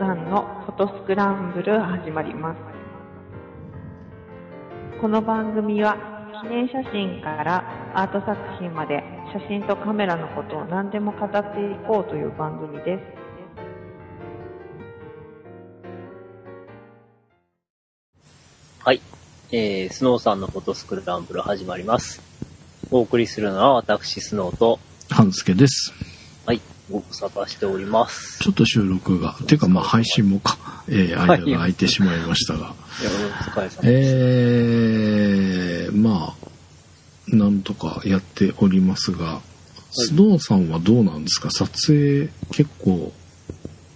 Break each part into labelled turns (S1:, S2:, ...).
S1: さんのフォトスクランブル始まります。この番組は記念写真からアート作品まで写真とカメラのことを何でも語っていこうという番組です。
S2: はい。えー、スノーさんのフォトスクランブル始まります。お送りするのは私、スノーと、
S3: 半助です。
S2: はい、ご無沙汰しております。
S3: ちょっと収録が、てかまあ配信もか、えー、間が空いてしまいましたが、
S2: いや、お疲れ様です。
S3: えー、まあ、なんとかやっておりますが、スノーさんはどうなんですか？撮影結構、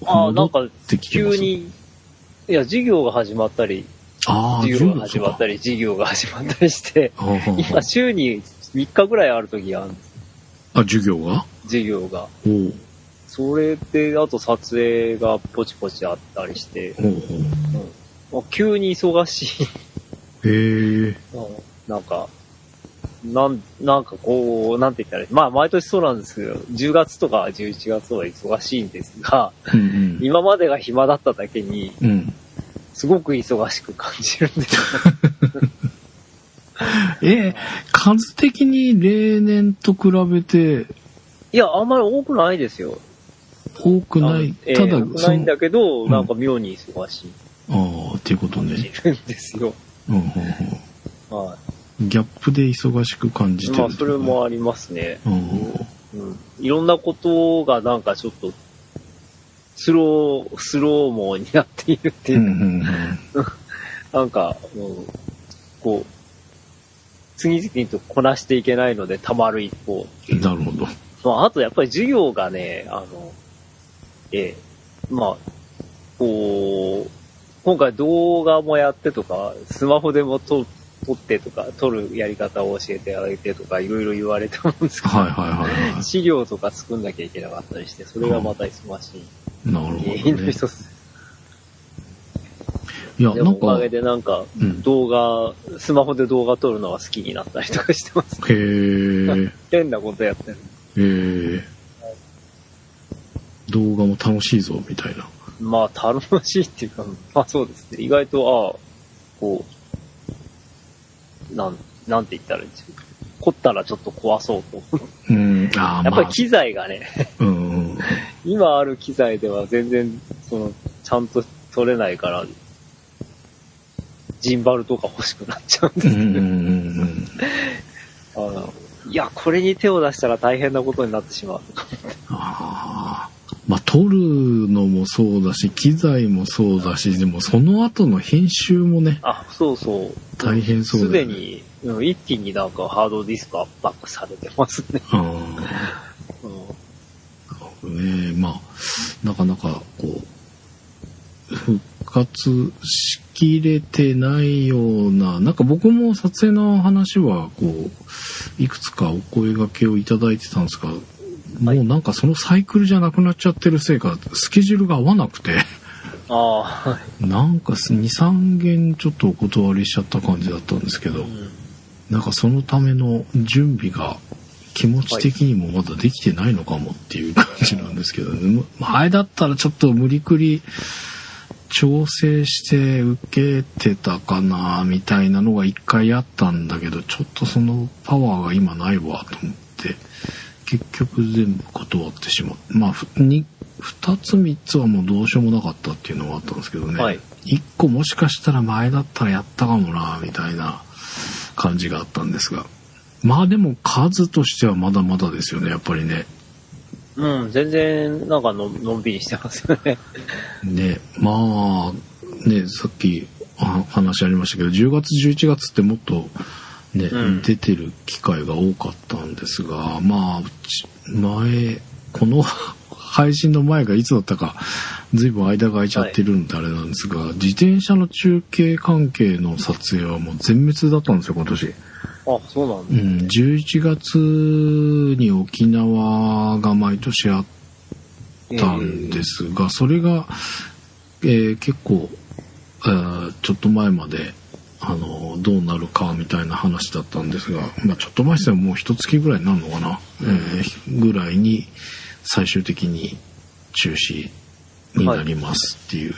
S2: ああ、なんか、
S3: てきてます？
S2: 急に、いや、授業が始まったり、
S3: ああ、
S2: 授業が始まった
S3: り。
S2: り、授業が始まったりして、今、週に3日ぐらいある時があるんです。
S3: あ、授業が？
S2: 授業が。
S3: おう
S2: それで、あと撮影がポチポチあったりして、
S3: ほうほう。
S2: まあ急に忙しい。
S3: へえ
S2: うんなんか、なん、なんかこう、なんて言ったらまあ毎年そうなんですけど、10月とか11月は忙しいんですが、
S3: うんうん。
S2: 今までが暇だっただけに、
S3: うん。
S2: すごく忙しく感じるんですよ。
S3: えー、数的に例年と比べて？
S2: いや、あんまり多くないですよ。
S3: 多くない。ただ
S2: 多、くないんだけど、
S3: うん
S2: なんか妙に忙しい
S3: ああ、っていうことね。
S2: るんですよ。
S3: うんうんうん
S2: は
S3: ギャップで忙しく感じ
S2: い。
S3: てる
S2: まあ、それもありますね。
S3: うん
S2: うん。いろんなことがなんかちょっと、スロー、スローモーになっているっていううんか
S3: うんうん
S2: なんか、うんこう、次々とこなしていけないので溜まる一方。
S3: なるほど。
S2: まあ、あとやっぱり授業がね、あの、ええまあ、こう、今回動画もやってとか、スマホでも撮撮ってとか、撮るやり方を教えてあげてとか、いろいろ言われたもんですけど、
S3: はいはいはいは
S2: 資料とか作んなきゃいけなかったりして、それがまた忙しい
S3: い。なる
S2: 原
S3: ほどね。
S2: 因の一つ。
S3: いや、
S2: で
S3: なんか、
S2: もおかげでなんか、
S3: うん
S2: 動画、スマホで動画撮るのが好きになったりとかしてます。
S3: へえ、
S2: 変なことやってる。
S3: へえ。動画も楽しいぞ、みたいな。
S2: まあ、楽しいっていうか、まあそうですね。意外と、ああ、こう、なん、なんて言ったらいいんでしょう。凝ったらちょっと壊そうと。
S3: うん、ああ、まあ
S2: やっぱり、機材がね、
S3: うんうん。
S2: 今ある機材では全然、その、ちゃんと撮れないから、ジンバルとか欲しくなっちゃうんですけど、
S3: うんうん。
S2: あのいや、これに手を出したら大変なことになってしまう。
S3: ああ。まあ、撮るのもそうだし、機材もそうだし、でもその後の編集もね、
S2: あ、そうそう。
S3: 大変そう
S2: す
S3: だよね
S2: でに、うん一気になんかハードディスク圧迫されてますね。
S3: うん。
S2: うん
S3: ねまあなかなかこう復活しきれてないようななんか僕も撮影の話はこういくつかお声掛けをいただいてたんですがもうなんかそのサイクルじゃなくなっちゃってるせいかスケジュールが合わなくて
S2: ああ、はい。
S3: なんか23件ちょっとお断りしちゃった感じだったんですけど
S2: うん
S3: なんかそのための準備が気持ち的にもまだできてないのかもっていう感じなんですけどね。前だったらちょっと無理くり調整して受けてたかなみたいなのが一回あったんだけど、ちょっとそのパワーが今ないわと思って、結局全部断ってしまう。まあ、ふに二つ三つはもうどうしようもなかったっていうのがあったんですけどね。
S2: はい
S3: 一個もしかしたら前だったらやったかもなみたいな感じがあったんですが。まあでも数としてはまだまだですよね、やっぱりね。
S2: うん、全然、なんかののんびりしてますよね。
S3: ね、まあ、ね、さっきあ話ありましたけど、10月、11月ってもっとね、
S2: うん
S3: 出てる機会が多かったんですが、まあ、前、この 配信の前がいつだったか、ずいぶん間が空いちゃってるんであれなんですが、自転車の中継関係の撮影はもう全滅だったんですよ、今年。
S2: あ、そうなん
S3: う
S2: だ。
S3: ん、11月に沖縄が毎年あったんですが、それが、えー結構、えーちょっと前まで、あの、どうなるかみたいな話だったんですが、まあちょっと前ですよ、もう一月ぐらいになるのかな、えーぐらいに最終的に中止になりますっていう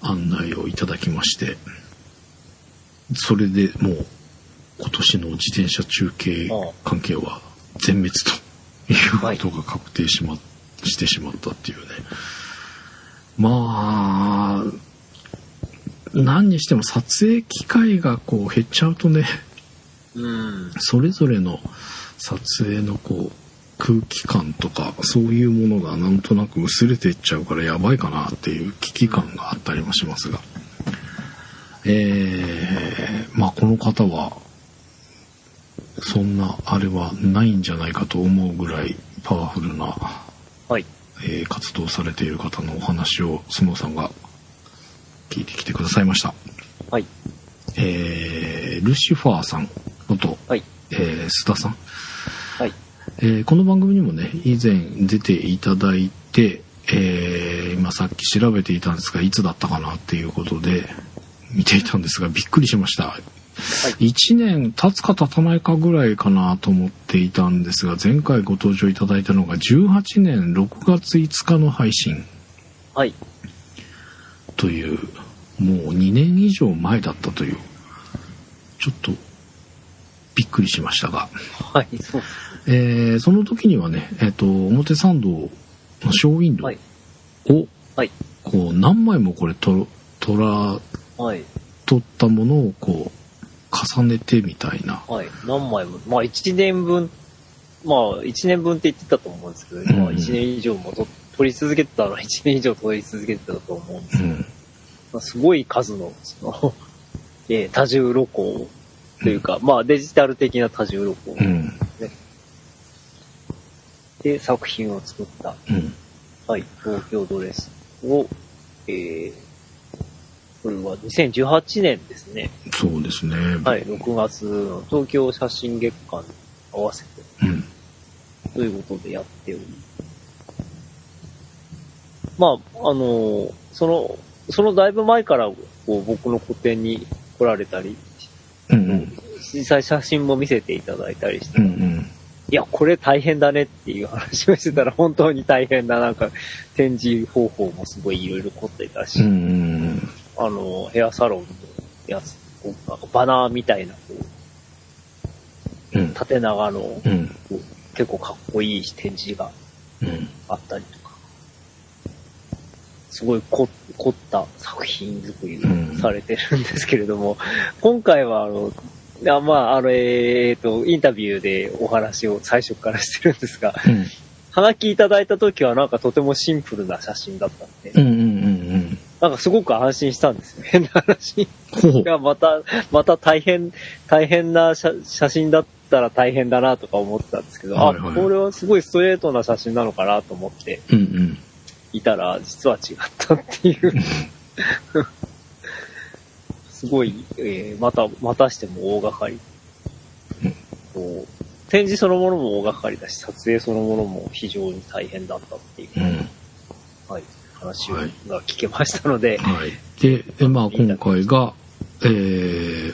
S3: 案内をいただきまして、それでもう今年の自転車中継関係は全滅ということが確定しま、してしまったっていうね。まあ、何にしても撮影機会がこう減っちゃうとね、
S2: うん。
S3: それぞれの撮影のこう空気感とかそういうものがなんとなく薄れていっちゃうからやばいかなっていう危機感があったりもしますがえー、まあこの方はそんなあれはないんじゃないかと思うぐらいパワフルな、
S2: はい。
S3: えー活動されている方のお話をスノーさんが聞いてきてくださいました。
S2: はい。
S3: えールシファーさんのと、
S2: はい。
S3: えー須田さん
S2: はい。
S3: えーこの番組にもね以前出ていただいて、えー今さっき調べていたんですがいつだったかなっていうことで見ていたんですがびっくりしました、1年経つか経たないかぐらいかなと思っていたんですが前回ご登場いただいたのが18年6月5日の配信
S2: はい。
S3: というもう2年以上前だったというちょっとびっくりしましたが
S2: はい。そう。
S3: えーその時にはね、えっ、と、表参道のショーウィンド
S2: はい。
S3: ウを、
S2: はい。
S3: こう、何枚もこれ、と、とら、
S2: はい。
S3: 取ったものを、こう、重ねてみたいな。
S2: はい。何枚も。まあ、1年分、まあ、1年分って言ってたと思うんですけど、まあ、
S3: うん
S2: 1年以上もと撮り続けてたのは1年以上撮り続けてたと思うんですけど、
S3: うん。
S2: まあ、すごい数の、その、えー多重録音というか、まあ、デジタル的な多重録音
S3: うん。
S2: で作品を作った、
S3: うん。
S2: はい、東京ドレスを、えー、これは2018年ですね。
S3: そうですね。
S2: はい、6月の東京写真月間に合わせて
S3: うん。
S2: ということでやっており。まあ、あの、その、そのだいぶ前からこう僕の個展に来られたり、
S3: うん。うん。
S2: 実際写真も見せていただいたりして、
S3: うん。うん。
S2: いや、これ大変だねっていう話をしてたら本当に大変だ。なんか展示方法もすごいいろいろ凝ってたし、
S3: うん。
S2: あの、ヘアサロンのやつ、こうなんかバナーみたいな、こう、
S3: うん。
S2: 縦長の、こ
S3: うん。
S2: う結構かっこいい展示が
S3: うん。
S2: あったりとか、すごい凝凝った作品作りをされてるんですけれども、今回はあの、いやまあ、あの、えーと、インタビューでお話を最初からしてるんですが、
S3: うん。
S2: きいただいた時はなんかとてもシンプルな写真だったんで、
S3: うん。うん。うん。
S2: なんかすごく安心したんですよ。変な話。
S3: ほう
S2: い。や、また、また大変、大変な写写真だったら大変だなとか思ってたんですけど、
S3: はいはい
S2: あ、これはすごいストレートな写真なのかなと思って
S3: うん。うん。
S2: いたら、実は違ったっていう。すごい、えーまた、またしても大掛かり。こう展示そのものも大掛かりだし、撮影そのものも非常に大変だったっていう、
S3: うん。
S2: はい、話が聞けましたので、
S3: はい。で、えまあ今回が、え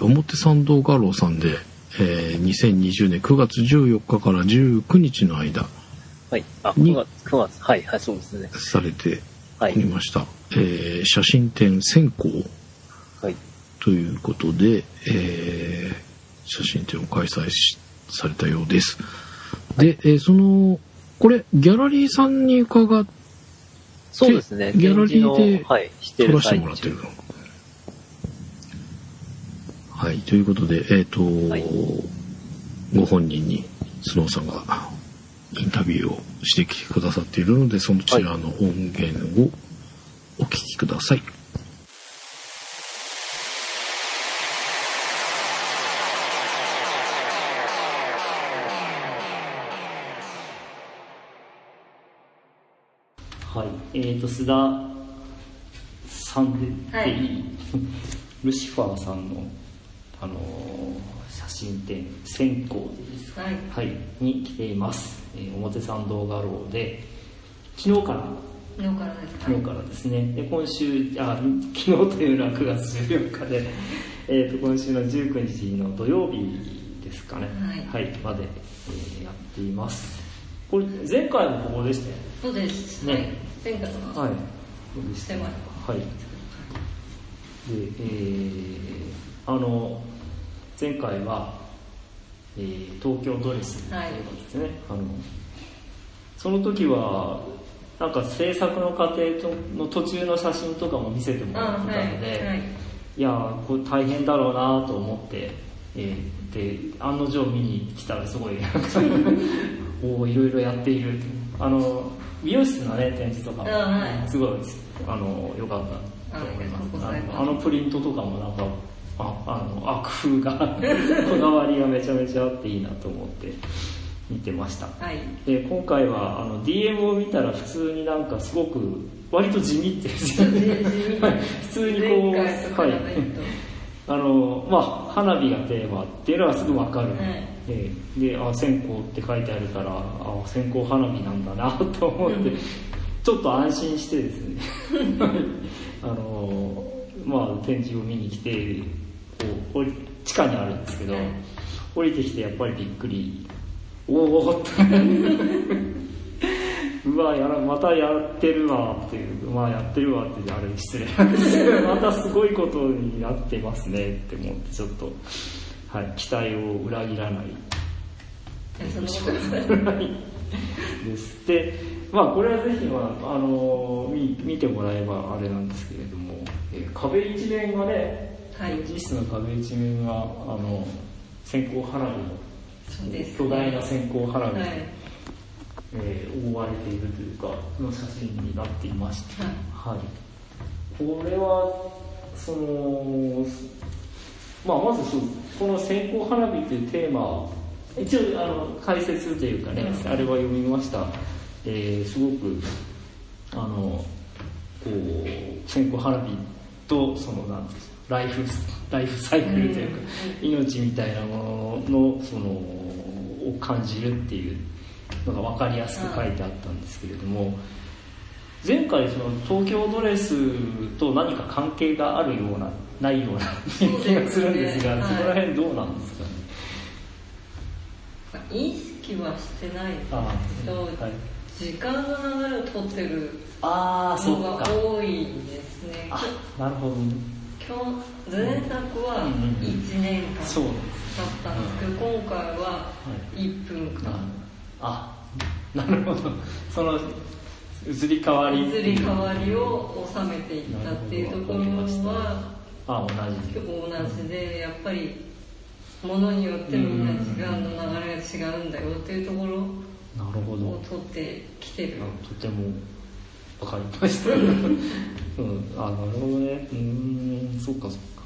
S3: ー、表参道画廊さんで、えー、2020年9月14日から19日の間
S2: はい、あ、
S3: に
S2: 9月、9月、はい、はい、そうですね。
S3: されて
S2: はい
S3: おり、ました。えー、写真展先行
S2: はい、
S3: ということで、えー、写真展を開催しされたようです。で、えーその、これ、ギャラリーさんに伺っ
S2: そうですね。
S3: ギャラリーで
S2: はい、してる
S3: 撮らせてもらってる。の？はい、ということで、えっ、と、
S2: はい
S3: ご本人にスノーさんがインタビューをしてきてくださっているので、そのちらの音源をお聞きください。
S4: はい、えーと須田さんで,、
S5: はい
S4: ルシファーさんの、あのー写真展「線香」です
S5: はい。
S4: はい、に来ています、えー表参道画廊で昨日から。
S5: 昨日からです
S4: 昨日からですね。で今週あ昨日というのは9月14日で、えー、と今週の19日の土曜日ですかね。
S5: はい。
S4: まで、えーやっています。これ前回もここでしたよ
S5: そうです。
S4: ね。
S5: はい。前回は
S4: はい。そうで
S5: してます
S4: はい。で、えー、あの、前回は、えー、東京ドレスということですね。あの、その時は、なんか制作の過程との途中の写真とかも見せてもらってたので、
S5: はいはい。
S4: いやーこれ大変だろうなと思って、えーで案の定見に来たらすごい おおいろいろやっている。あの美容室のね展示とかも、すごいあの良かったと思います。
S5: あ
S4: のプリントとかもなんかああのあ工夫が こだわりがめちゃめちゃあっていいなと思って見てました。
S5: はい。
S4: で今回はあの DM を見たら普通になんかすごく割と地味って 普通にこう
S5: 前回と比べると。
S4: あのまあ花火がテーマっていうのはすぐ分かる、
S5: はい。
S4: ええ。であ線香って書いてあるからあ線香花火なんだなと思って、ちょっと安心してですね。あのまあ展示を見に来てこう降り地下にあるんですけど、
S5: はい
S4: 降りてきてやっぱりびっくり。おおって うわやらまたやってるわっていうまあやってるわってあれ失礼。なんですけどまたすごいことになってますねって思ってちょっと、はい、期待を裏切らない。です。でまあこれはぜひ、まああの見見てもらえばあれなんですけれども、えー壁一面がね
S5: はい。
S4: 展示室の壁一面があの線香花火の巨大な線香花火で、
S5: はい。
S4: えー覆われているというかの写真になっていまして、はい、これはその、まあ、まずこの線香花火というテーマ一応あの解説というかね、あれは読みました、えーすごくあのこう線香花火とそのなんですかライフライフサイクルというか、命みたいなもののそのを感じるっていうのが分かりやすく書いてあったんですけれども前回その東京ドレスと何か関係があるようなないような気がするんですが
S5: そうですね
S4: そこら辺どうなんですかね。
S5: 意識はしてない
S4: あはい。
S5: 時間の流れを取ってるのが多いですね。
S4: あなるほど
S5: 前作は1年間だったんですけど、今回は1分間、
S4: あなるほどその移り変わり
S5: 移り変わりを収めていったっていうところは
S4: あ同じ
S5: 結構同じでやっぱりものによってみんな時間の流れが違うんだよっていうところ
S4: なるほど
S5: を取ってきてる
S4: とてもわかりました。うん、あ、なるほどね。うーん、そっかそっか。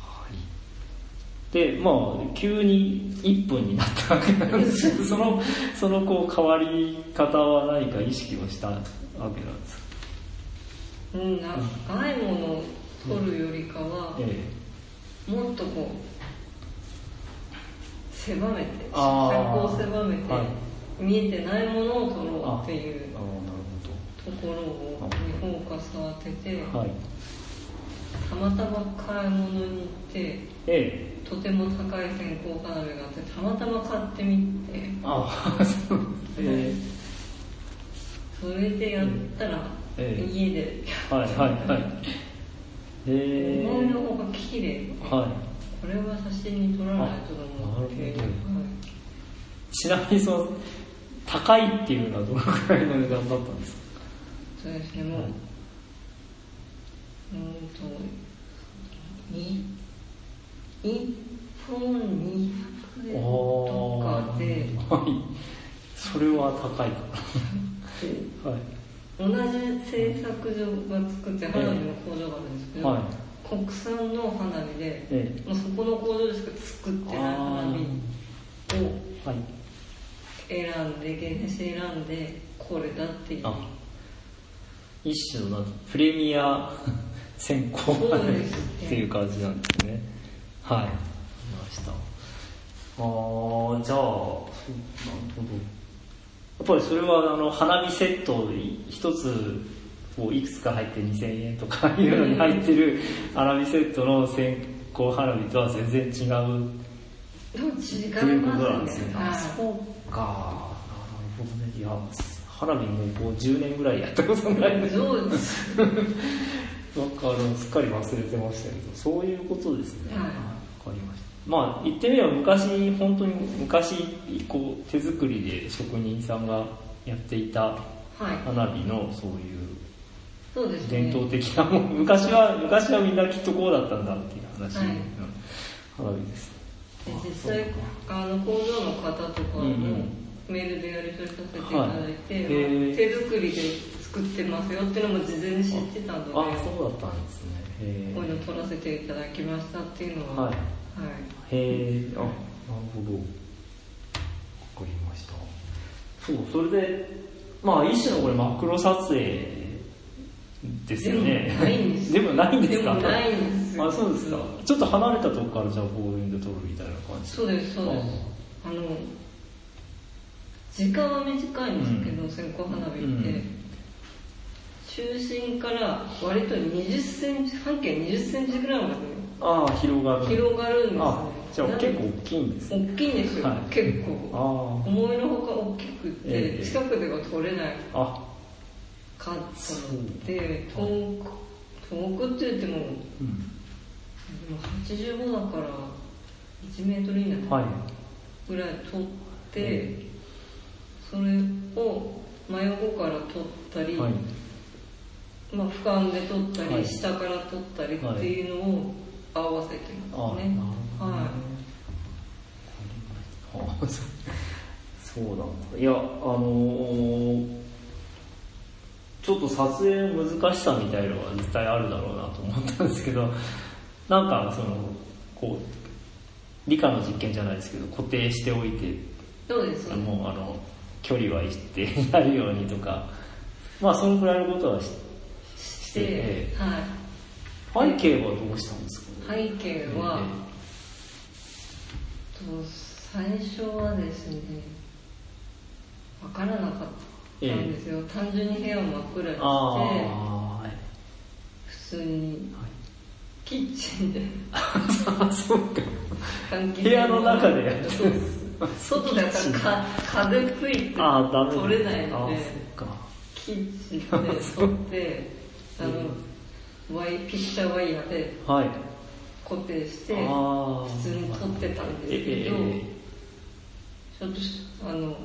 S4: はい。で、まあ、急に1分になったわけなんですけど、その、そのこう変わり方は何か意識をしたわけなんですか？
S5: うん、長いものを取るよりかは、
S4: え
S5: もっとこう狭めて尺を狭めて、
S4: はい
S5: 見えてないものを取ろうっていう
S4: え。あ
S5: ところをにフォーカスを当てて。
S4: はい。
S5: たまたま買い物に行って
S4: ええ。
S5: とても高い線香花火があってたまたま買ってみて
S4: ああ、そう。え
S5: それでやったら、
S4: ええ
S5: 家で
S4: えはいはいはい。ええ
S5: 思いの方が綺麗
S4: はい。
S5: これは写真に撮らないと思ってはい
S4: ちなみにその高いっていうのはどのくらいの値段だったんですか？
S5: そうですね、もう、
S4: はい。う
S5: ーんと、に、1本200円とかで、
S4: はい。それは高いかな。はい。
S5: 同じ製作所が作って花火の工場があるんですけど、
S4: はい。
S5: 国産の花火で、
S4: え
S5: もうそこの工場でしか作ってない花火を
S4: はい。
S5: 選んで、厳選して選んで、これだっていう。
S4: あ一種のプレミア 先行
S5: そうですね
S4: っていう感じなんですねはいましたあーじゃあそうなるほどやっぱりそれはあの花火セット一つこういくつか入って2000円とかいうのに入ってる花火セットの線香花火とは全然違う
S5: 違い
S4: ということなん
S5: ま
S4: ですすね。
S5: ね。
S4: あ、
S5: はい
S4: そうか。なるほどね。いや、花火もうこう10年ぐらいやったことないので
S5: そうです。
S4: なんかあのすっかり忘れてましたけどそういうことですね。
S5: はい。
S4: わかりました。まあ言ってみれば昔本当に昔こう手作りで職人さんがやっていた
S5: はい。
S4: 花火のそういう
S5: そうですね。
S4: 伝統的なもん 昔は昔はみんなきっとこうだったんだっていう話の
S5: はい。
S4: 花火です。
S5: で実際あの工場の方とかも
S4: うんうん
S5: メールでやり取りさせていただいて、
S4: はい
S5: 手作りで作ってますよっていうのも事前に知ってたので
S4: あそうだったんですね。へ
S5: こういうの撮らせていただきましたっていうのは、
S4: はい。
S5: はい
S4: へえあなるほどわかりました。そうそれでまあ一種のこれマクロ撮影ですよね。
S5: でもないんです
S4: でもないんですか？
S5: でもないんですよ。
S4: あそうですか。ちょっと離れたとこからじゃあボールインで撮るみたいな感じ。
S5: そうですそうです。あの時間は短いんですけど、線香花火って、
S4: うん。
S5: 中心から割と20センチ半径20センチぐらいま
S4: ああ広がる。
S5: で広がるんです
S4: じゃあ結構大きいんですね。
S5: 大きいんですよ、
S4: はい。
S5: 結構。
S4: あ
S5: 思いのほか大きくて、
S4: ええ。
S5: 近くでは撮れないかったので遠く遠くって言ってもで
S4: うん。
S5: も85だから1メートル以内
S4: はい。
S5: ぐらい撮って、
S4: え
S5: それを真横から撮ったり、
S4: はい
S5: まあ、俯瞰で撮ったり、
S4: はい
S5: 下から撮ったりっていうのを合わせて
S4: あ
S5: ますね。
S4: なるほどね
S5: は
S4: あそうなんだいやあのーちょっと撮影の難しさみたいのは絶対あるだろうなと思ったんですけどなんかそのこう理科の実験じゃないですけど固定しておいて
S5: い。そうですね。
S4: もうあの距離は一定になるようにとかまあそのくらいのことはしして
S5: で、はい。
S4: 背景はどうしたんですか？
S5: 背景は、と最初はですね、わからなかったんですよ。単純に部屋を真っ暗にして、
S4: はい。
S5: 普通にキッチンで。
S4: あそうか。部屋の中でやって
S5: そうです外だからか風吹いて取れないのでキッチンで撮ってあのワイピッチャーワイヤーで
S4: はい。
S5: 固定して普通に撮ってたんですけど、
S4: ええ
S5: ちょっとしあの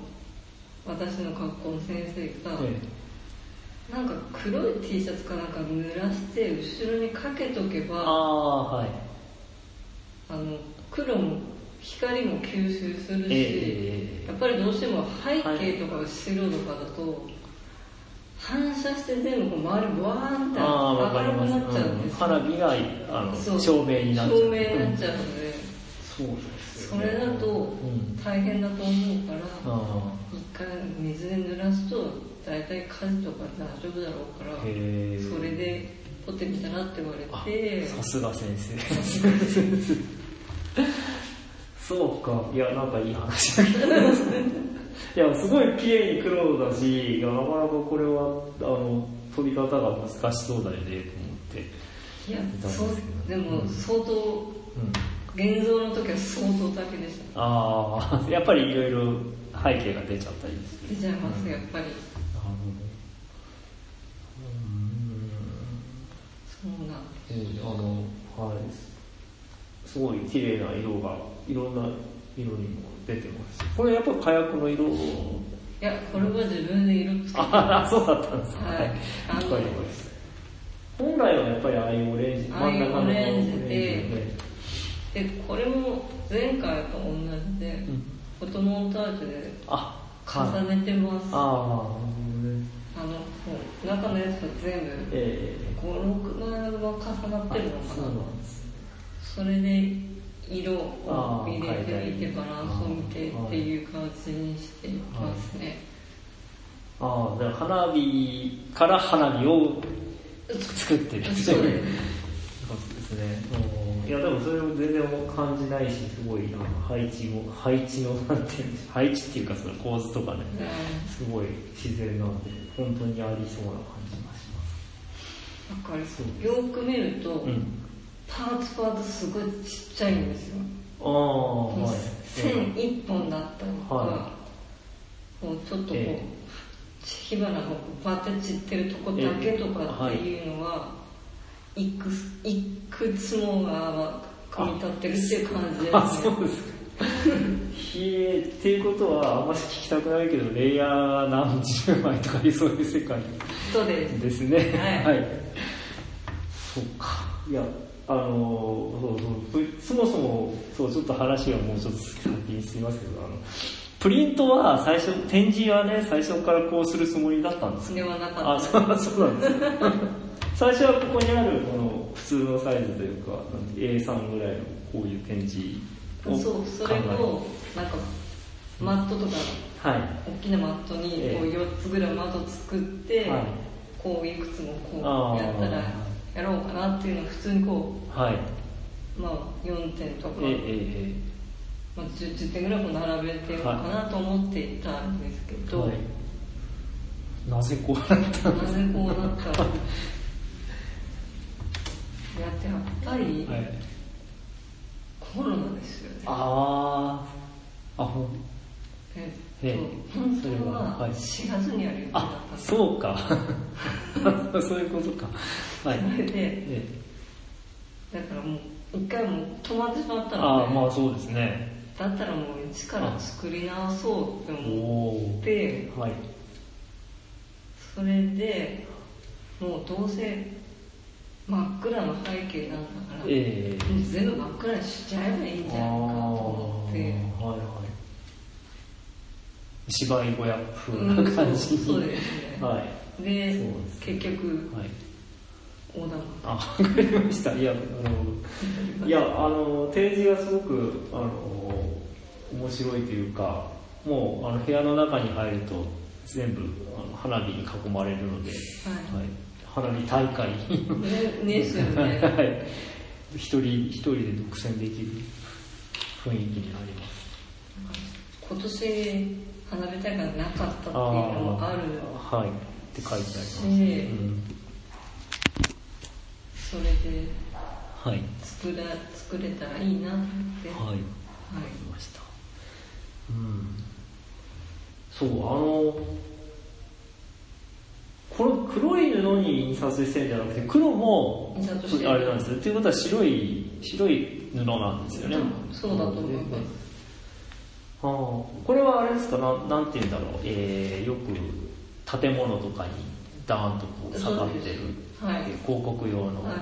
S5: 私の学校の先生が、
S4: え
S5: なんか黒い T シャツかなんか濡らして後ろにかけとけば
S4: あはい。
S5: あの黒も光も吸収するし、
S4: ええ
S5: やっぱりどうしても背景とかが白とかだと、反射して全部こう周りわーんって明るくなっちゃうん。ですよ、
S4: 花火があの照明になっちゃう。
S5: 照明になっちゃうので、
S4: そうです
S5: それだと
S4: ん
S5: 大変だと思うから、
S4: あ
S5: 一回水で濡らすと大体火事とか大丈夫だろうからそれで撮ってみたらって言われて
S4: さすが先生 そうか。いやなんかいい話だけど。いやすごい綺麗に黒だしいやなかなかこれはあの撮り方が難しそうだよねと思って。
S5: いやそうでも相当
S4: うん
S5: 現像の時は相当だけでした。
S4: ああやっぱりいろいろ背景が出ちゃったりする。
S5: 出ちゃいますやっぱり。
S4: なる
S5: そうなんです。
S4: あのはい。すごい綺麗な色がいろんな色にも出てます。これやっぱ火薬の色
S5: いやこれは自分で色つけて
S4: ああそうだったんですか。
S5: はい。あ
S4: かりました。本来はやっぱりああいうオレンジ
S5: ああいうオレンジで
S4: 真ん中のオレンジで。
S5: でこれも前回と同じで、
S4: ん。
S5: フォトモンタージュで
S4: あ
S5: 重ねてます、あ
S4: ああなるほどね。
S5: の中のやつが全部
S4: え
S5: 56枚は重なってるの
S4: え
S5: か
S4: そう
S5: な
S4: なんです。
S5: それで色を入れてみてバランスを見てっていう感じにしていますね、
S4: ああだから花火から花火を作ってる。
S5: そうです
S4: ことですね。うん。いやでもそれも全然感じないしすごい配置も配置のなんていうんでしょう配置っていうかその構図とかね。すごい自然なんで本当にありそうな感じがします。
S5: だから
S4: そう
S5: よく見ると、
S4: うん
S5: パーツパーツすごいちっちゃいんですよ、
S4: ああはい。
S5: 線一本だったりとか、
S4: は
S5: こうちょっとこう、
S4: え
S5: 火花がパーって散ってるとこだけとかっていうのは、いくいくつもが組み立ってるっていう感じですね。
S4: あそうですか。っていうことはあんまり聞きたくないけどレイヤー何十枚とかいうそういう世界。
S5: そうです。
S4: ですね。
S5: はい。
S4: はい、そうか。いやあのそうそうぷそもそもそうちょっと話がもうちょっと先にすみますけどあのプリントは最初展示はね最初からこうするつもりだったんです。
S5: ではなか
S4: あ
S5: った。
S4: そうそうなんです。ね最初はここにあるこの普通のサイズというかなんて A3 ぐらいのこういう展示を
S5: そうそれをなんかマットとか
S4: はい。
S5: 大きなマットに
S4: ええ。
S5: こう4つぐらいマット作って、
S4: はい。
S5: こういくつもこうやったらやろうかなっていうのを普通にこ
S4: はい。
S5: う、まあ、4点とか、
S4: えええ
S5: まあ、10, 10点ぐらいこう並べてようかなと思っていたんですけど、
S4: えはい。なぜこうなった
S5: なぜこうなった？のやってやっぱり
S4: はい。
S5: コロナですよね。
S4: ああ。あ、ほん。
S5: え
S4: ええ
S5: は
S4: ははい
S5: 4月にやる予定だった
S4: あそうか。そういうことか。はい。
S5: それで、
S4: え
S5: だからもう一回もう止まってしまった
S4: え、
S5: ので、
S4: ああ、まあそうですね。
S5: だったらもう一から作り直そうって
S4: お
S5: 思
S4: お
S5: っ。て、
S4: はい。
S5: それで、もうどうせ真っ暗な背景なんだから、
S4: ええ
S5: 全部真っ暗にしちゃえばいいんじゃないかと思って、
S4: はいはい。芝居小屋風な感じに。
S5: そうですね。
S4: はい。
S5: で
S4: そうです
S5: 結局、
S4: はい。
S5: 横断
S4: あ、わかりました。いや、あの、いや、あの、展示がすごく、あの、面白いというか、もう、あの、部屋の中に入ると、全部、あの花火に囲まれるので、はい。花火大会。
S5: ねですよね。
S4: はい。一人、一人で独占できる雰囲気になります。
S5: 今年花火大会がなかったっていうのもある
S4: あはい。って書いてあります。うん。
S5: それで
S4: はい。
S5: 作ら作れたらいいなって。
S4: はい。
S5: はい
S4: りました。うん。そう、あの、この黒い布に印刷してるんじゃなくて、黒もあれなんですよ。っていうことは白い、白い布なんですよね。
S5: そうだと思います。
S4: あーこれはあれですか？なん、なんて言うんだろう、えー、よく建物とかにダーンとこう下がってる、
S5: はい。
S4: えー広告用の、
S5: はい。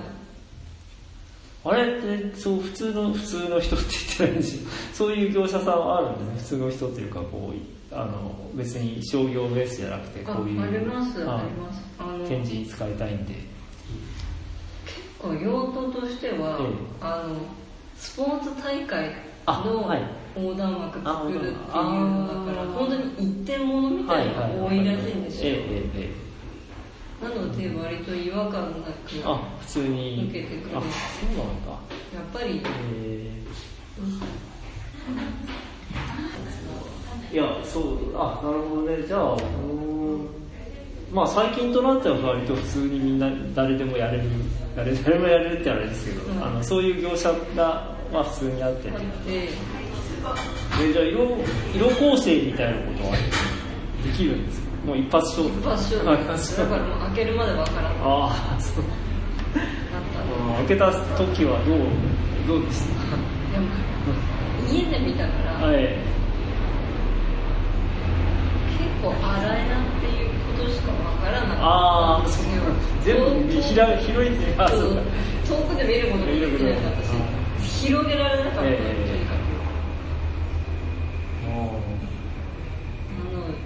S4: あれってそう普通の普通の人って言ってないんですよ。そういう業者さんはあるんですね。普通の人っていうかこうあの別に商業ベースじゃなくて
S5: あ
S4: こういう。
S5: あります
S4: あ
S5: あります。あの
S4: 展示に使いたいんで。
S5: こう用途としては、
S4: ええ。
S5: あのスポーツ大会
S4: あ
S5: の
S4: はい
S5: 横断幕作るっていうのだから、
S4: あ
S5: 本当に一点物みたいなのが多いらしいんですよ、なので割と違和感なく
S4: えあ普通に。
S5: 受けてくれる。
S4: あそうなんだ。
S5: やっぱり。
S4: えーいやそうあなるほどね。じゃあまあ最近となっては割と普通にみんな誰でもやれる誰誰もやれるってあれですけど、
S5: うん
S4: あのそういう業者が、まあ、普通にあって。
S5: あって
S4: でじゃあ色色構成みたいなことはできるんですか？もう一発勝負。
S5: 一発勝
S4: あ
S5: 負だからもう開けるまでわからなかっ
S4: ああそう。
S5: た。んで
S4: 開けた時はどうどうでした？
S5: でも家で見たから、
S4: はい。
S5: 結構荒いなっていうことしかわからなかった。
S4: ああ、そう全部
S5: 遠く
S4: 広いって、あ、
S5: そ
S4: そう。
S5: 遠くで見ることができなかったし広げられなかった、
S4: ええ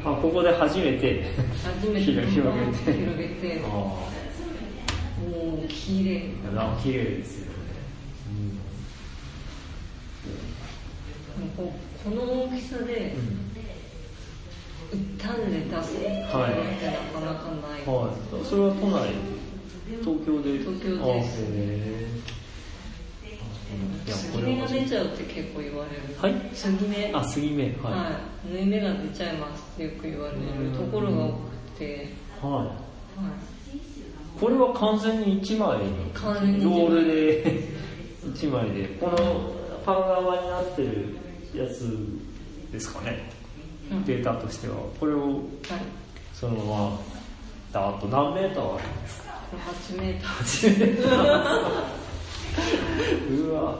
S5: とにかくあ
S4: ここで初めて。
S5: 初めて。
S4: 広広げて。
S5: 広げて。
S4: あ
S5: もう綺麗。
S4: あ、綺麗ですよね。
S5: もうここの大きさで一旦で出すってい。うのってなかなかない、
S4: はい。それは都内、東京で。
S5: 東京です。
S4: あへえいや、これは。
S5: 出ちゃうって結構言われる
S4: はい？
S5: 継ぎ目
S4: あ、杉目。は
S5: はい、縫い目が出ちゃいますってよく言われるところが多くて、
S4: い。はい。
S5: はい、
S4: これは完全に1枚
S5: 完全に
S4: ロールで。1枚でこのパン側になってるやつですかね、
S5: うん。
S4: データとしては。これを
S5: はい、
S4: そのままだと何メーターあるんですか
S5: ？8メーター
S4: うわ。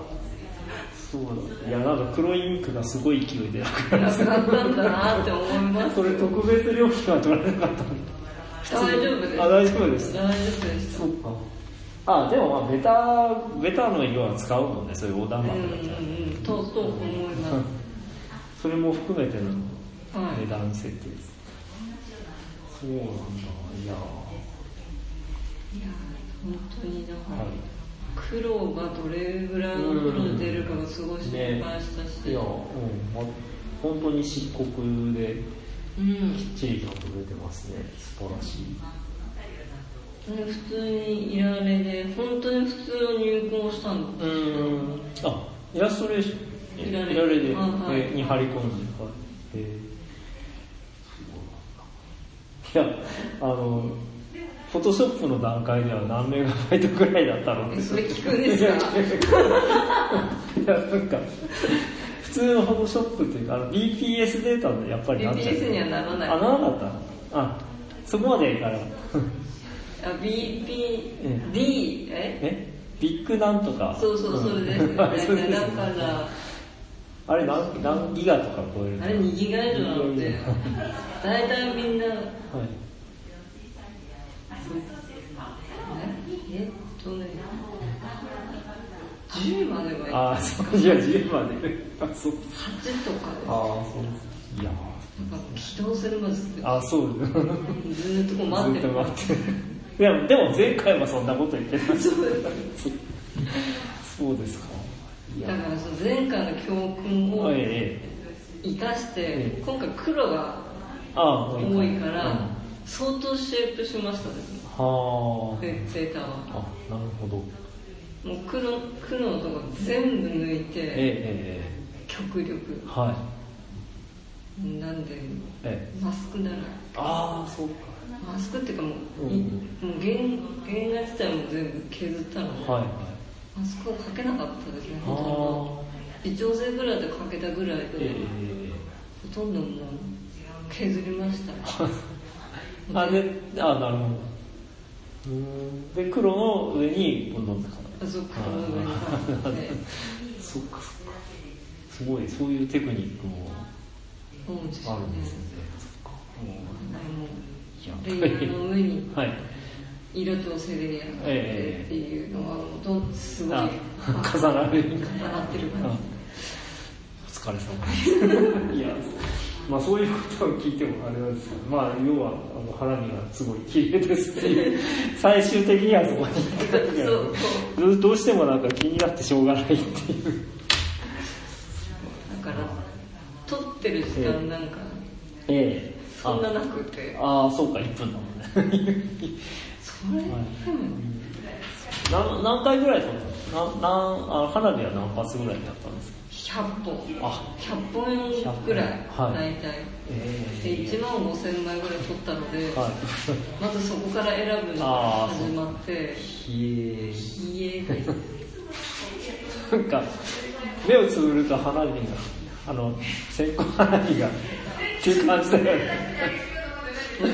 S4: そうだいやなんか黒インクがすごい勢いでなくな
S5: ったんだなって思います。
S4: それ特別料金は取られなかったんだ
S5: 大丈夫です。
S4: あ大丈夫です。
S5: 大丈夫でした
S4: そうか。あでもまあベタベタの色は使うもんね。そういう横断
S5: うん
S4: 幕だったら、
S5: うんうんとと思いま
S4: それも含めての
S5: すはい。
S4: 値段設定です、そうなんだ。いや
S5: いや本当にだから、
S4: はい
S5: 黒がどれぐらいの黒で出るかがすごい心配したし、
S4: いや、うん。ま、本当に漆黒で
S5: うん。
S4: きっちりと取れてますね。素晴らしい。
S5: で普通にいられで本当に普通の入稿したんです
S4: うん。あイラストレーション
S5: いられ
S4: で、
S5: はい
S4: に張り込んでえーすごい。いやあのフォトショップの段階では何メガバイトくらいだったのって。
S5: えそれ聞くんですか？
S4: いやなんか普通のフォトショップっていうかあの BPS データでやっぱりなっちゃう
S5: BPS にはならない。
S4: あならなかった。あそこまでいかなかった
S5: あ BPD え。
S4: え？ビッグなんとか。
S5: そうそうそれですよね。だから
S4: あれ何何ギガとか超えるの？
S5: あれ2ギガ以上なので大体みんな
S4: はい
S5: ええっとね10まではい
S4: ああ、そうか、いや、10まで。あ、そう。
S5: 8とかで
S4: ああ、そうです。いや
S5: なんか起動するまでず
S4: ああ、そうです。
S5: ーっとこう待ってる
S4: ずっと待って。いや、でも前回はそんなこと言ってない。
S5: そう
S4: そうですか。
S5: だからその前回の教訓を。生かして
S4: ええ
S5: 今回黒が多いから
S4: うん
S5: 相当シェイプしましたね
S4: は
S5: データは
S4: あ。あ、なるほど。
S5: もう黒黒のとこ全部抜い
S4: ええ、
S5: て
S4: ええ、え
S5: 極力
S4: え。はい。
S5: なんで
S4: ええ。
S5: マスクなら
S4: ああ、そうか。
S5: マスクっていうかもう,い、
S4: うん
S5: もう原原画自体も全部削ったので、
S4: はい、はい。
S5: マスクをかけなかったですね
S4: あ
S5: ほとんど微調整ぐらいでかけたぐらいで、
S4: ええ、
S5: ほとんどもう削りましたね
S4: あ、で、あなるほど。で、黒の上に、今度、
S5: あそ
S4: そっかそっか。すごい、そういうテクニックもあるんですね。
S5: 色調整でやってっていうのはすごい
S4: な る。
S5: 重なってる
S4: あ
S5: 感
S4: お疲れ様です。いや、まあそういうことを聞いてもあれなんですけど、まあ要は、あの、花見がすごい綺麗ですっていう、最終的にはそこに行ったどう。どうしてもなんか気になってしょうがないっていう。
S5: じだから撮ってる時間なんか
S4: ええ。
S5: そんななくて。
S4: ああ、そうか、1分だもんね。
S5: それでも。
S4: 何何回ぐらい撮ったの？ななんあ花火は何発ぐらいやったんですか？
S5: 100本
S4: あ、
S5: 100本ぐらい
S4: はい
S5: 大体
S4: え
S5: で1万5000枚ぐらい撮ったので
S4: はい。
S5: まずそこから選ぶのが始まって
S4: へえ。
S5: 家で
S4: なんか、目をつぶると花火が、あの、線香花火が、っていう感じだよね。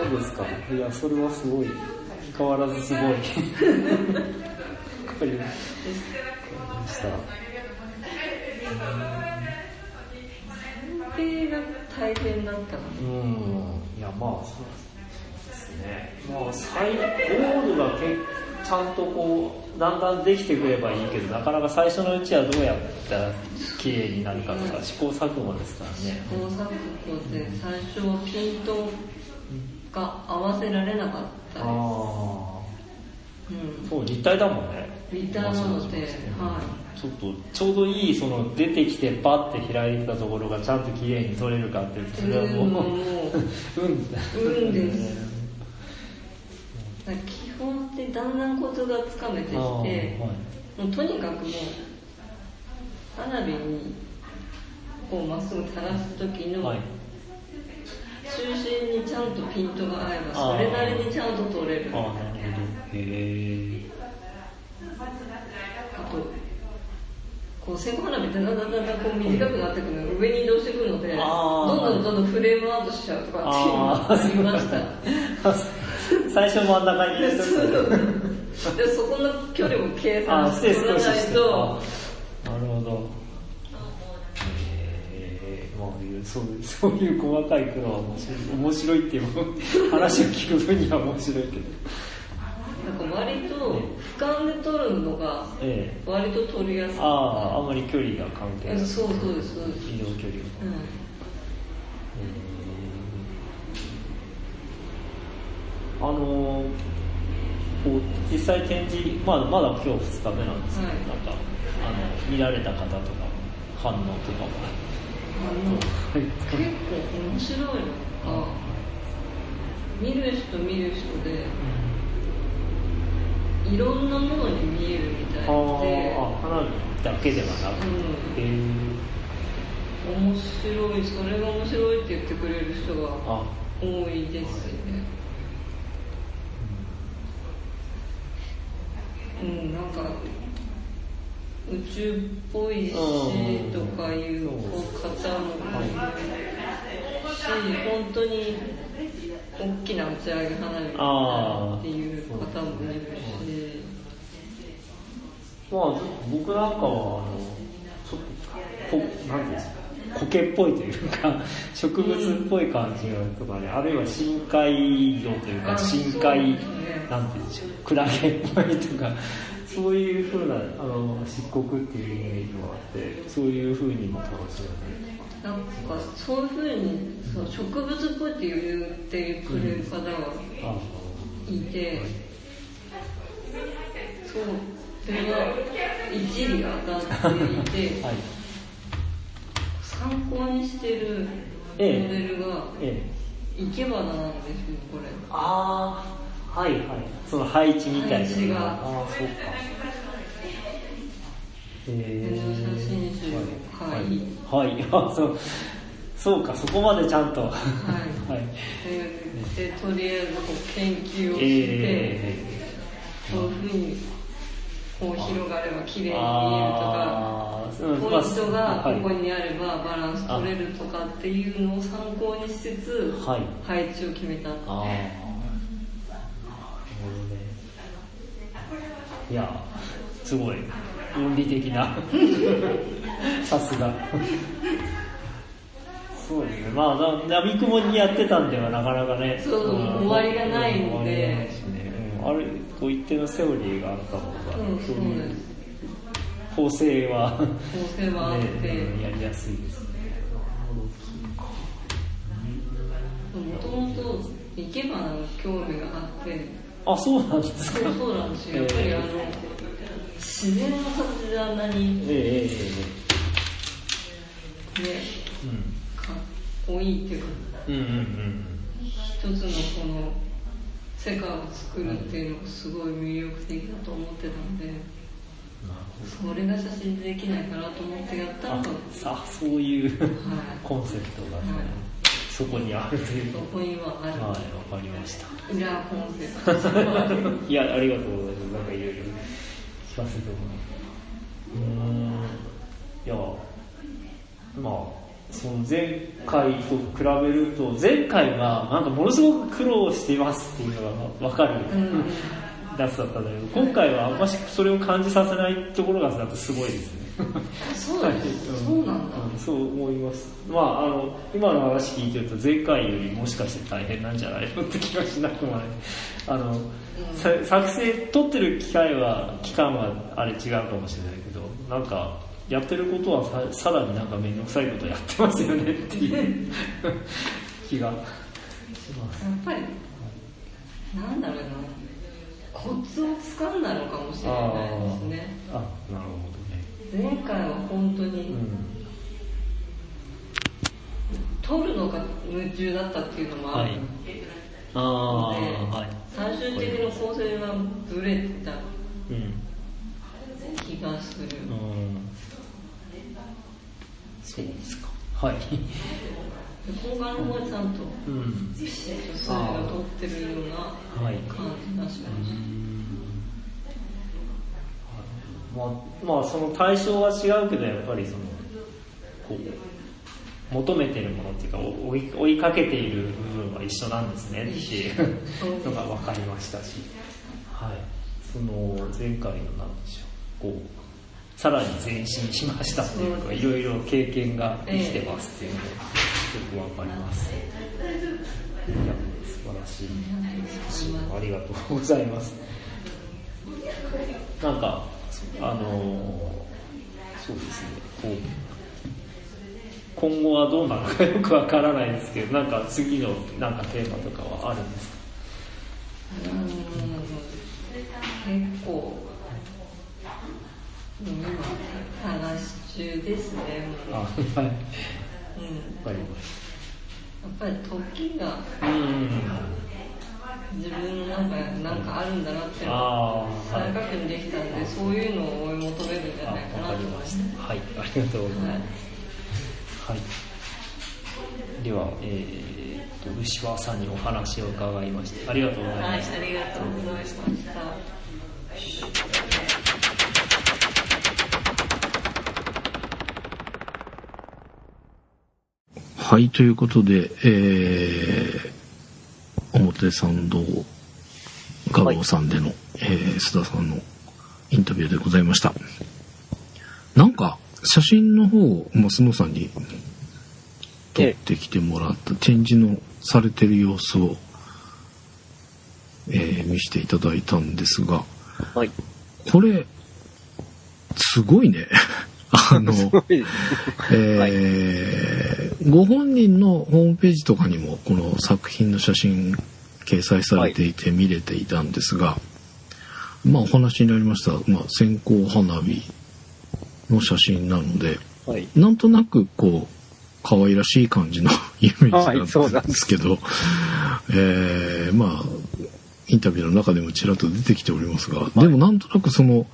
S4: そうですか。いや、それはすごい。変わらずすごい。わかりました。
S5: 設定が大変だったの
S4: うん。いや、まあ、そうですね。まあ、最、ゴールがけちゃんとこう、だんだんできてくればいいけど、なかなか最初のうちはどうやったら綺麗になるかとか、試行錯誤ですからね。
S5: 試行錯誤で最初はピントが合わせられなかったで
S4: ああ。
S5: す、うん、
S4: そう、立体だもんね。
S5: 立体なので、はい
S4: ちょっと、ちょうどいい、その、出てきてパッて開いたところがちゃんと綺麗に撮れるかっていう、それはもう、
S5: うん。もう
S4: うん。
S5: 運です、基本ってだん。だん。コツがつかめてきて、
S4: はい
S5: もうとにかくもう花火にこうまっすぐ垂らす時の
S4: はい。
S5: 中心にちゃん。とピントが合えばそれなりにちゃん。と取れる
S4: ああ、なるほど。へえ。
S5: あとこう線香花火ってだんだんだんだんこう短くなってくるの上に移動してくるのでどんどんどんどんフレームアウトしちゃうとかって いうのがありました。
S4: 最初真ん中に入れと
S5: そう
S4: く
S5: でそこの距離も計
S4: あ、
S5: 算し
S4: して
S5: て取らない。と、
S4: あなるほど。えー、まあ、そうそういう細かい苦労は面白い面白いっていう話を聞く分には面白いけど。
S5: なんか割と俯瞰で撮るのが
S4: ええ。
S5: 割と撮りやすい。
S4: ああ、あんまり距離が関係ない。
S5: そうそうですそう。です
S4: 移動距離が。
S5: うん。
S4: あのーこう実際展示、まあ、まだ今日2日目なんですけど、
S5: はい。
S4: なんかあの見られた方とか反応とかも。
S5: あの結構面白いのが見る人見る人でいろんなものに見えるみたい
S4: あ
S5: で、
S4: ーあ花火だけではなく。て、
S5: うん、面白い。それが面白いって言ってくれる人が
S4: あ
S5: 多いですね。うんなんか宇宙っぽいし
S4: うん。
S5: とかいう方もいるし本当に大きな打ち上げ花火っていう方もいるし。
S4: まあ僕なんかはあのちょっとこなんていうんですか苔っぽいというか 植物っぽい感じがとかね、あるいは深海魚というか
S5: あ
S4: 深海、なんていうんでしょうクラゲっぽいとかそういう風なあの漆黒っていうイメージもあってそういう風にも楽しめ
S5: なんかそういうふうにそう植物っぽいって言ってくれる方がいて、そうそれが一理当たっていて、
S4: はい。
S5: 参考にしてるモ
S4: え。え
S5: デルが
S4: ええ。
S5: 生け花なんですよこれ。
S4: ああはいはい。その配置みたいな
S5: 配置が。
S4: ああそうかえ
S5: 写真集を買い。
S4: はい、はい、あそう。そうかそこまでちゃんと。は
S5: はい。
S4: い
S5: ででとりあえずこう研究をして、
S4: え
S5: こういうふうにこう広がれば綺麗に見えるとかポイントが
S4: はい
S5: ここにあればバランス取れるとかっていうのを参考にしつつ
S4: はい。
S5: 配置を決めた
S4: あいやすごい論理的な。さすが。そうですね。まあなナビクモにやってたんではなかなかね。
S5: そう終わりがないんで。
S4: 終わりがないしねうん。あるこう一定のセオリーがあった方が
S5: うんそう
S4: い
S5: です。
S4: 構成は。
S5: 構成はあって、
S4: ねやりやすいですね。
S5: もともと生け花の興味があって。
S4: あそうなんですか。
S5: そうそうなんですよ。やっぱりあの自然の形であんなにね
S4: えええええ。
S5: かっこいいっていうか
S4: えうんうんうん
S5: 一つのこの世界を作るっていうのがすごい魅力的だと思ってたんでそれが写真でできないかなと思ってやったの
S4: あそういう
S5: はい、
S4: コンセプトが、ね
S5: はい。
S4: そこにあるという。
S5: そ
S4: こ
S5: こにはある、
S4: とはいわかりました。
S5: 裏コンセプト。
S4: いやありがとうございます。なんかいろいろ聞かせてもらうーん。いやまあその前回と比べると前回はなんかものすごく苦労していますっていうのがわかる、
S5: うん。
S4: やつだったんだけど今回はあんましそれを感じさせないところがなんかすごいですね
S5: そうなんですそうなんだ、
S4: うんそう思います。まあ、あの、今の話聞いてると、前回よりもしかして大変なんじゃないのって気がしなくもない。あの、さ作成、撮ってる機会は、期間はあれ違うかもしれないけど、なんか、やってることはささらになんかめんどくさいことやってますよねっていう 気がします。
S5: やっぱりなんだろうなコツをつかんだのかもしれないですね
S4: あ、なるほどね。
S5: 前回は本当に
S4: うん。
S5: 撮るのが夢中だったっていうのもある
S4: はい。ああ、はい。
S5: 最終的な構成がブレてた
S4: うん。
S5: 気がする
S4: うん。そうですか。はい。
S5: の方はちゃんと
S4: うん。
S5: それが撮ってるような
S4: はい。
S5: 感じがしまし
S4: まあ、まあその対象は違うけどやっぱりそのこう求めてるものっていうか追い追いかけている部分は一緒なんですねっていうのが分かりましたし、はい、その前回の何でしょうこうさらに前進しましたっていうかいろいろ経験が生きてますっていうのがよく分かります。いや素晴らしい。ありがとうございます。なんかあのそうですね。こう今後はどうなのかよくわからないですけどなんか次のなんかテーマとかはあるんですか？
S5: うん。結構今話中ですね
S4: あはい、うん、やっ
S5: ぱりやっぱり時が、うん自分の中なんかあるんだなって再確認できたんで、そういうのを追い求めるんじゃないかなと思いまし
S4: た。はい、ありがとうございます。はい。はい、では、えー、と牛輪さんにお話を伺いましてありがとうございました。
S5: はい、ありがとうございました。
S3: はい、ということで、えー、表参道画廊さんでの、はい、えー、須田さんのインタビューでございました。なんか、写真の方を、まあ、須野さんに撮ってきてもらった展示のされてる様子を、えー、見せていただいたんですが、
S2: はい、
S3: これ、すごいね。あの、えー、ご本人のホームページとかにもこの作品の写真掲載されていて見れていたんですが、はい、まあお話になりました、まあ、線香花火の写真なので、はい、なんとなくこう可愛らしい感じのイメージなんですけど、はい、えー、まあインタビューの中でもちらっと出てきておりますが、でもなんとなくその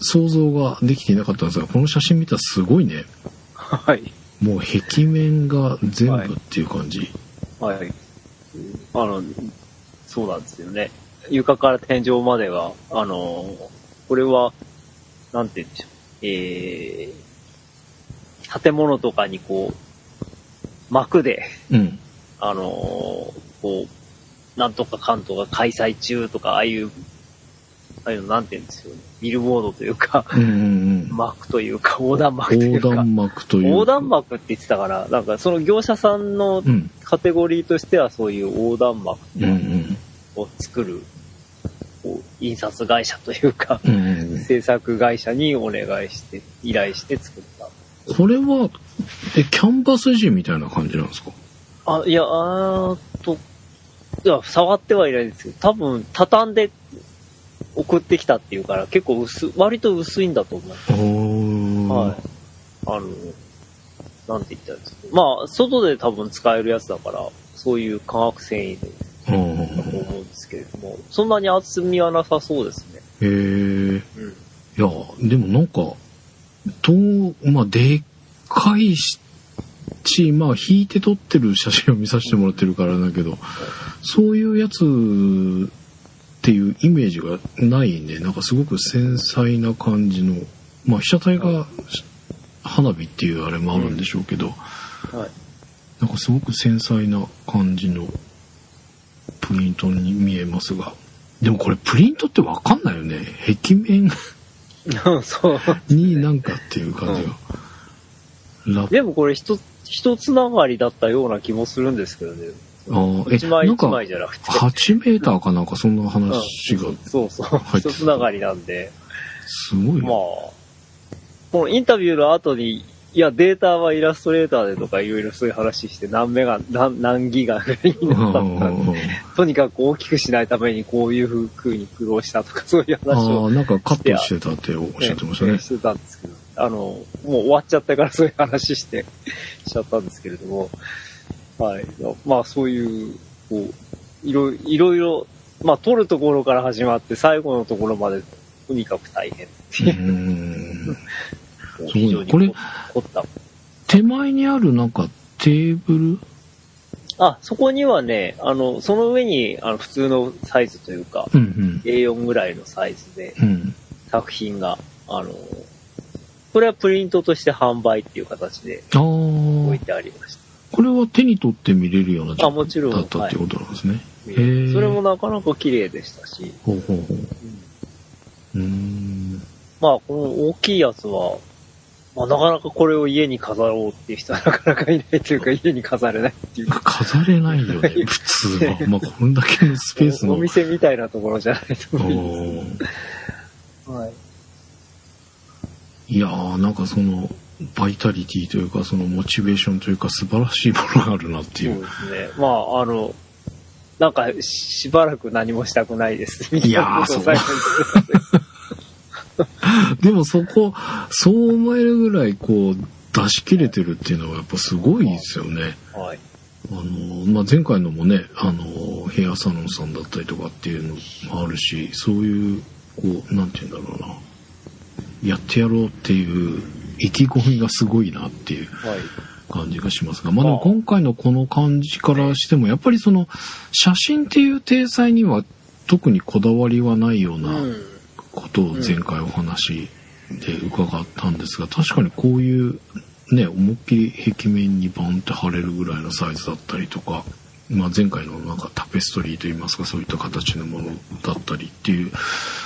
S3: 想像ができていなかったんですが、この写真見たらすごいね。
S2: はい。
S3: もう壁面が全部っていう感じ。
S2: はい。はい、あの、そうなんですよね。床から天井までが、あの、これは、なんて言うんでしょう。えー、建物とかにこう、幕で、
S3: うん、
S2: あの、こう、なんとかかんとか開催中とか、ああいうああいうのなんて言うんですよね。ビルボードというか、
S3: うんうんうん、
S2: 幕というか、横断幕というか。
S3: 横断幕というか。
S2: 横断幕って言ってたから、なんかその業者さんのカテゴリーとしてはそういう横断幕を作る、印刷会社というか、うんうん、制作会社にお願いして、依頼して作った。
S3: これは、え、キャンバス地みたいな感じなんですか？
S2: あ、いや、あーと、いや、触ってはいないんですけど、多分、畳んで送ってきたっていうから、結構薄、割と薄いんだと思う。はい。あの、なんて言ったらいいですか。まあ、外で多分使えるやつだから、そういう化学繊維で、だと思うんですけれども、そんなに厚みはなさそうですね。
S3: へえ。うん。いや、でもなんか、と、まあ、でっかいし、まあ、引いて撮ってる写真を見させてもらってるからだけど、そういうやつっていうイメージがないんで、なんかすごく繊細な感じの、まあ被写体が花火っていうあれもあるんでしょうけど、
S2: うん、はい、
S3: なんかすごく繊細な感じのプリントに見えますが、でもこれプリントってわかんないよね。壁面
S2: そう。
S3: になんかっていう感じ
S2: が。うん、でもこれ一つ、一つながりだったような気もするんですけどね。
S3: ああ、え、
S2: 一枚一枚じゃなくて。
S3: 8メーターかなんかそんな話が、
S2: うん、そうそう。一つながりなんで。
S3: すごい。
S2: まあ、このインタビューの後に、いや、データはイラストレーターでとかいろいろそういう話して、何メガ、何、何ギガぐらいになったのか、とにかく大きくしないためにこういう風に苦労したとか、そういう話を。
S3: ああ、なんかカットしてたっておっしゃってましたね。ね
S2: してたんですけど、あの、もう終わっちゃったからそういう話してしちゃったんですけれども、はい。まあそういう、こう、いろいろ、いろまあ撮るところから始まって最後のところまでとにかく大変っていう。非常に凝った。
S3: 手前にあるなんかテーブル？
S2: あ、そこにはね、あの、その上に、あの、普通のサイズというか、
S3: うんうん、
S2: A4 ぐらいのサイズで、
S3: うん、
S2: 作品が、あの、これはプリントとして販売っていう形で置いててありました。
S3: これは手に取って見れるような
S2: 状態
S3: だったっていうことなんですね。
S2: はい、それもなかなか綺麗でしたし。
S3: ほうほうほう。うん。うん
S2: まあ、この大きいやつは、まあ、なかなかこれを家に飾ろうっていう人はなかなかいないというか、家に飾れないっていう。
S3: 飾れないよね、普通は。まあ、こんだけのスペースの。
S2: お店みたいなところじゃないと思います。はい。
S3: いやー、なんかその、バイタリティというか、そのモチベーションというか、素晴らしいものがあるなっていう。
S2: そうですね。まあ、あの、なんか、しばらく何もしたくないです。
S3: いやー、そう。でもそこ、そう思えるぐらい、こう、出し切れてるっていうのはやっぱすごいですよね。
S2: はい。
S3: あの、まあ、前回のもね、あの、ヘアサロンさんだったりとかっていうのもあるし、そういう、こう、なんて言うんだろうな。やってやろうっていう意気込みがすごいなっていう感じがしますが、まあでも今回のこの感じからしても、やっぱりその、写真っていう体裁には特にこだわりはないようなことを前回お話で伺ったんですが、確かにこういうね、思いっきり壁面にバンって貼れるぐらいのサイズだったりとか、まあ、前回のなんかタペストリーといいますかそういった形のものだったりっていう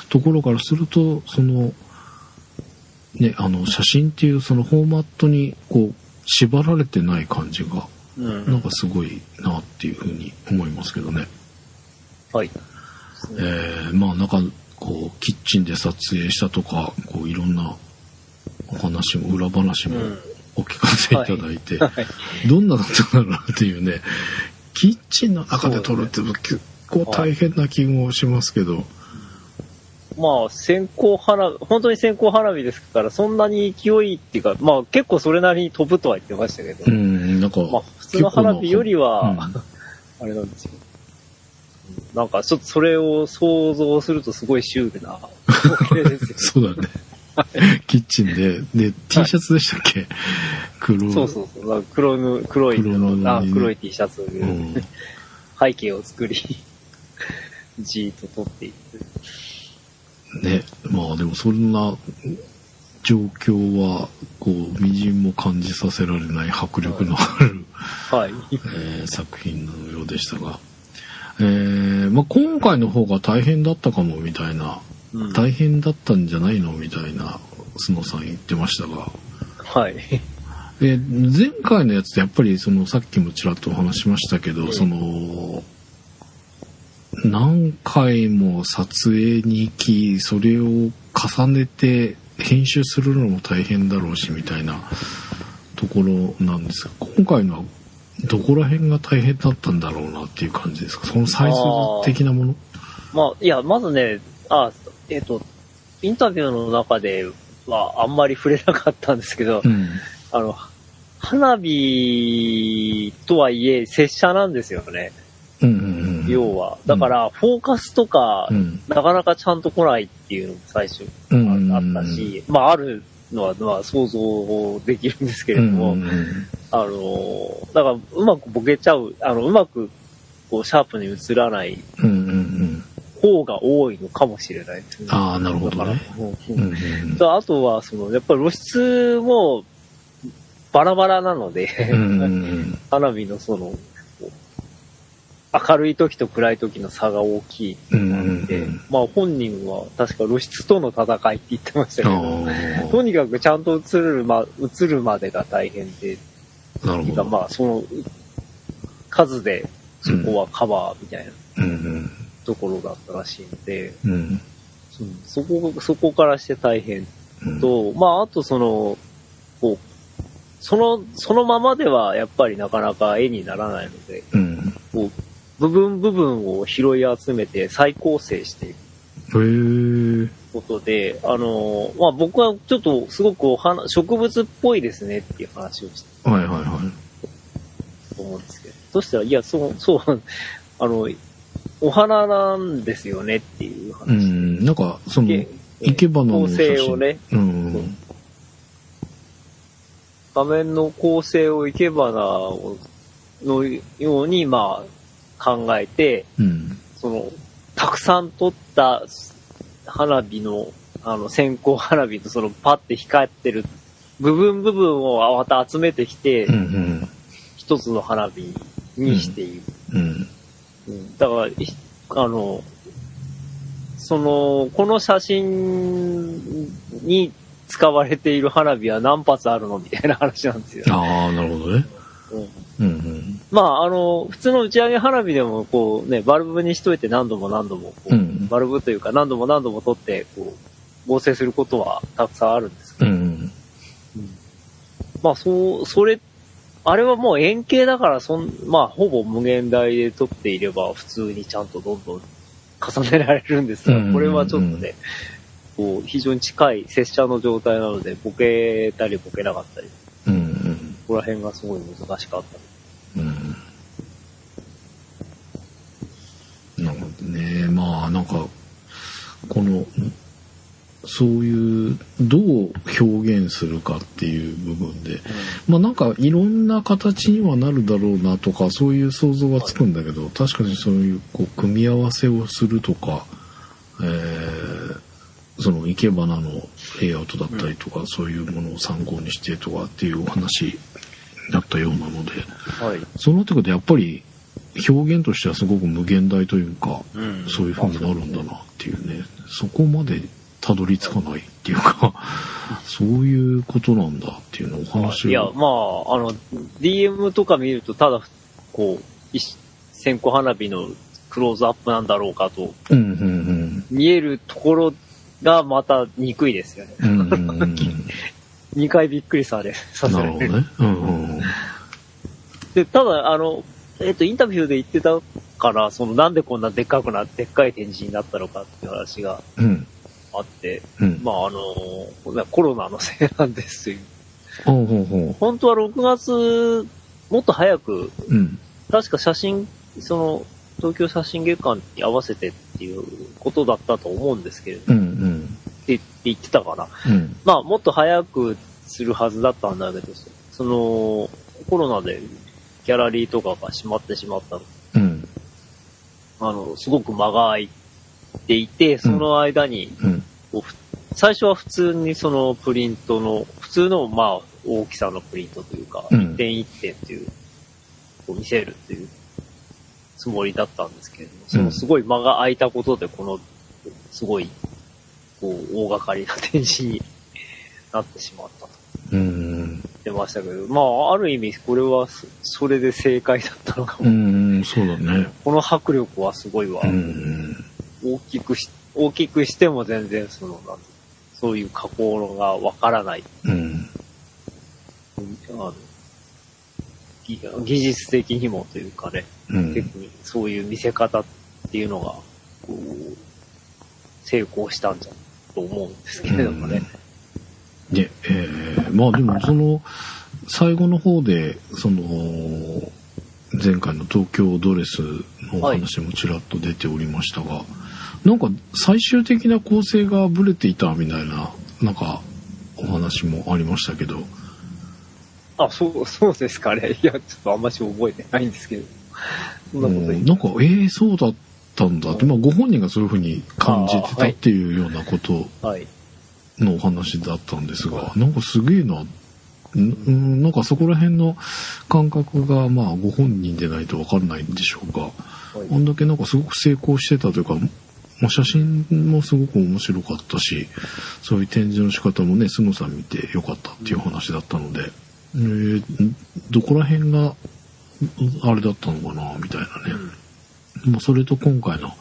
S3: ところからするとそのね、あの、写真っていうそのフォーマットに、こう、縛られてない感じが、うん、なんかすごいなっていうふうに思いますけどね。
S2: はい。
S3: えー、まあなんか、こう、キッチンで撮影したとか、こう、いろんなお話も、裏話もお聞かせいただいて、うんはいはい、どんなだったんだろうなっていうね、キッチンの中で撮るって結構大変な気もしますけど、
S2: まあ、線香花火、本当に線香花火ですから、そんなに勢いっていうか、まあ結構それなりに飛ぶとは言ってましたけど、
S3: うん、なんか、
S2: まあ普通の花火よりは、うん、あれなんですよ。なんかちょっとそれを想像するとすごいシュールな
S3: そうだね。キッチンで、で、T シャツでしたっけ、黒
S2: そうそうそう。黒の、黒い黒あ、黒い T シャツ、うん、背景を作り、じーっと撮っていく。
S3: ね、まあでもそんな状況は、こう、微塵も感じさせられない迫力のある、
S2: はい、
S3: えー、作品のようでしたが、えー、まあ今回の方が大変だったかもみたいな、うん、大変だったんじゃないのみたいな、須野さん言ってましたが、
S2: はい。
S3: で、前回のやつってやっぱりそのさっきもちらっとお話しましたけど、その何回も撮影に行きそれを重ねて編集するのも大変だろうしみたいなところなんですが今回のはどこら辺が大変だったんだろうなっていう感じですか？そのサイズ的なもの。
S2: まあいやまずねあえっ、ー、とインタビューの中ではあんまり触れなかったんですけど、うん、あの花火とはいえ拙者なんですよね。
S3: うんうんうん、
S2: 要は。だから、フォーカスとか、うん、なかなかちゃんと来ないっていうのも最初あったし、まあ、あるのは、まあ、想像できるんですけれども、あの、だから、うまくボケちゃう、あの、うまく、こう、シャープに映らない方が多いのかもしれないです
S3: ね。ああ、なるほどね。
S2: あとは、その、やっぱり露出も、バラバラなので 花火のその、明るい時と暗い時の差が大きい。ってので、まあ本人は確か露出との戦いって言ってましたけど、とにかくちゃんと映るま、映るまでが大変で、
S3: なるほど。
S2: まあその数でそこはカバーみたいなところだったらしいので、
S3: うん、
S2: そこ、そこからして大変と、まああとその、こう、その、そのままではやっぱりなかなか絵にならないので、
S3: うん、
S2: こう部分部分を拾い集めて再構成してい
S3: く。
S2: ことで、あの、まあ、僕はちょっとすごくお花、植物っぽいですねっていう話をして。
S3: はいはいはい。
S2: と思うんですけど。そしたら、いや、そう、そう、あの、お花なんですよねっていう話。う
S3: ん、なんか、その、生け花
S2: の構成をね、
S3: うん、
S2: 画面の構成を生け花のように、まあ、考えて、
S3: うん、
S2: その、たくさん撮った花火の、あの、線香花火とそのパッて光ってる部分部分をまた集めてきて、
S3: うんうん。
S2: 一つの花火にしている。
S3: うん。
S2: うんだから、いあの、その、この写真に使われている花火は何発あるのみたいな話なんですよ。
S3: ああ、なるほどね。
S2: うん
S3: うんうん。
S2: まあ、あの、普通の打ち上げ花火でも、こうね、バルブにしといて何度も何度も、こう
S3: うん
S2: バルブというか何度も何度も取って、こう、合成することはたくさんあるんですけど、
S3: うんうん。
S2: まあ、そう、それ、あれはもう円形だから、そん、まあ、ほぼ無限大で取っていれば、普通にちゃんとどんどん重ねられるんですが、
S3: うん
S2: これはちょっとね、こう、非常に近い拙者の状態なので、ボケたりボケなかったり、
S3: うんうん。
S2: ここら辺がすごい難しかった。
S3: うん。なるほどね。まあ、なんか、この、そういう、どう表現するかっていう部分で、まあなんかいろんな形にはなるだろうなとか、そういう想像はつくんだけど、確かにそういう、こう、組み合わせをするとか、えーその生け花のレイアウトだったりとか、そういうものを参考にしてとかっていうお話だったようなので、
S2: はい。
S3: そうなってくるとやっぱり表現としてはすごく無限大というか、
S2: うん
S3: そういう風になるんだなっていうね、そこまでたどり着かないっていうか、そういうことなんだっていうのをお話を。
S2: いや、まあ、あの、DM とか見ると、ただ、こう、一線香花火のクローズアップなんだろうかと、
S3: うんうん
S2: 見えるところがまた憎いですよね。
S3: うん。うんうんうん。
S2: 2回びっくりされ、させられる。
S3: なるほどね。うんうん。
S2: で、ただ、あの、えっ、と、インタビューで言ってたから、その、なんでこんなでっかくな、でっかい展示になったのかっていう話が
S3: うん。
S2: あって、
S3: うん。
S2: まあ、あの、コロナのせいなんですよ。
S3: ほうほうほ
S2: 本当は6月、もっと早く、
S3: う。うん。
S2: 確か写真、その、東京写真月間に合わせてっていうことだったと思うんですけれど、
S3: うんうん。
S2: って言ってたかな。
S3: うん。
S2: まあ、もっと早くするはずだったんだけど、その、コロナでギャラリーとかが閉まってしまったの。
S3: うん。
S2: あの、すごく間が空いていて、その間に、最初は普通にそのプリントの、普通のまあ大きさのプリントというか、
S3: うん
S2: 一点一点っていう、こう見せるっていうつもりだったんですけれども、そのすごい間が空いたことで、この、すごい、こう、大掛かりな展示になってしまったと
S3: うん。
S2: 言ってましたけど、まあ、ある意味、これはそ、それで正解だったのかも。
S3: うん。そうだね。
S2: この迫力はすごいわ。
S3: うん。
S2: 大きくし、大きくしても全然その、なんそういう加工がわからない。
S3: うん。
S2: あの技技術的にもというかね、
S3: うん。
S2: そういう見せ方っていうのが、成功したんじゃと思うんですけれどもね。
S3: で、えーまあでもその、最後の方で、その、前回の東京ドレスのお話もちらっと出ておりましたが、なんか最終的な構成がブレていたみたいな、なんかお話もありましたけど、
S2: あ、そう、そうですかね。いや、ちょっとあんまし覚えてないんですけど。そんなこと
S3: んなんか、えー、そうだったんだ。って、まあご本人がそういうふうに感じてたっていうようなこと
S2: はい。
S3: のお話だったんですが、なんかすげえな、なんかそこら辺の感覚がまあご本人でないとわかんないんでしょうが、
S2: はい。
S3: あんだけなんかすごく成功してたというか、まあ、写真もすごく面白かったし、そういう展示の仕方もね、スノさん見てよかったっていう話だったので、えーどこら辺があれだったのかな、みたいなね。まあ、それと今回の、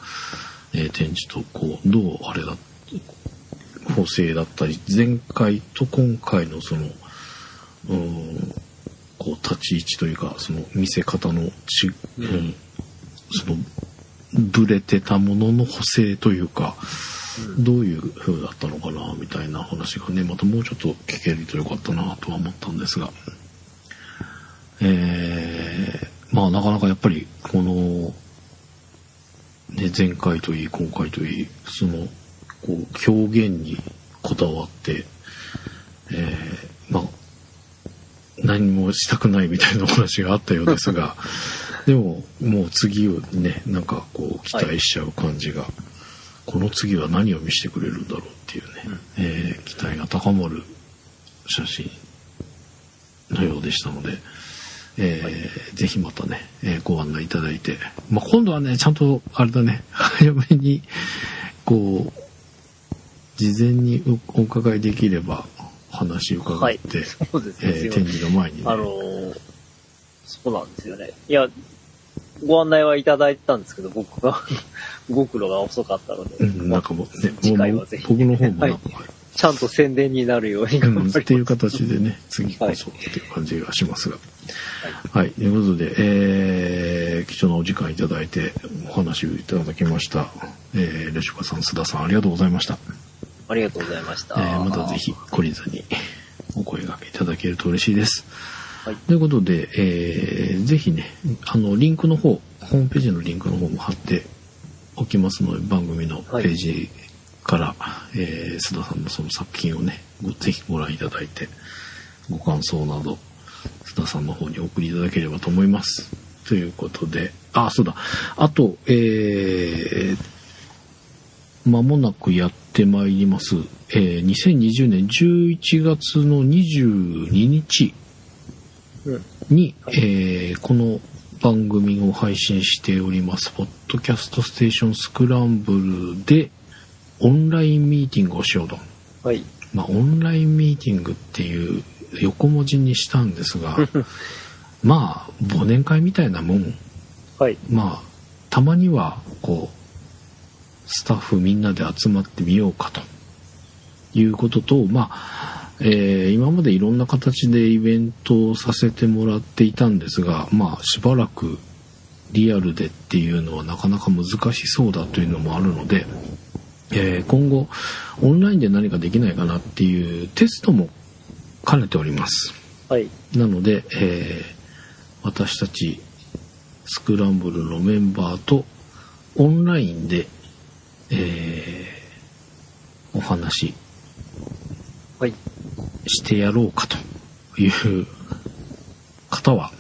S3: えー展示とこう、どうあれだ、構成だったり、前回と今回のその、うーん、こう、立ち位置というか、その見せ方のち、うん、その、ブレてたものの補正というか、どういう風だったのかな、みたいな話がね、またもうちょっと聞けるとよかったな、とは思ったんですが、えー、まあなかなかやっぱり、この、ね、前回といい、今回といい、その、こう、表現にこだわって、えー、まあ、何もしたくないみたいなお話があったようですが、でも、もう次をね、なんかこう、期待しちゃう感じが、この次は何を見せてくれるんだろうっていうね、えー期待が高まる写真のようでしたので、えーはい、ぜひまたね、えー、ご案内いただいて、まあ、今度はね、ちゃんと、あれだね、早めに、こう、事前にお伺いできれば、話伺って、はい、そうですね、えー、展示の前に、ね、
S2: あのー、そうなんですよね。いや、ご案内はいただいたんですけど、僕が ご苦労が遅かったので。
S3: うん、なんかもうね、次回はぜひ、僕の方もなんか、はい
S2: ちゃんと宣伝になるように
S3: 頑張ります。っていう形でね、次こそっていう感じがしますが。はい。ということで、えー、貴重なお時間いただいてお話をいただきました。えー、レシュカさん、須田さん、ありがとうございました。
S2: ありがとうございました。
S3: えー、またぜひ懲りずにお声掛けいただけると嬉しいです。はい、ということで、えー、ぜひね、あの、リンクの方、ホームページのリンクの方も貼っておきますので、番組のページから、はい、えー、須田さんのその作品をね、ぜひご覧いただいて、ご感想など、須田さんの方に送りいただければと思います。ということで、あ、そうだ。あと、えー、間もなくやってまいります、えー、2020年11月の22日に、うん、えー、この番組を配信しております、ポッドキャストステーションスクランブルで、オンラインミーティングをしようと。
S2: はい。
S3: まあ、オンラインミーティングっていう横文字にしたんですが、まあ、忘年会みたいなもん。
S2: はい。
S3: まあ、たまには、こう、スタッフみんなで集まってみようかということと、まあ、えー、今までいろんな形でイベントをさせてもらっていたんですが、まあ、しばらくリアルでっていうのはなかなか難しそうだというのもあるので、えー、今後オンラインで何かできないかなっていうテストも兼ねております。
S2: はい。
S3: なので、えー、私たちスクランブルのメンバーとオンラインで、えー、お話、
S2: はい。
S3: してやろうかという方は、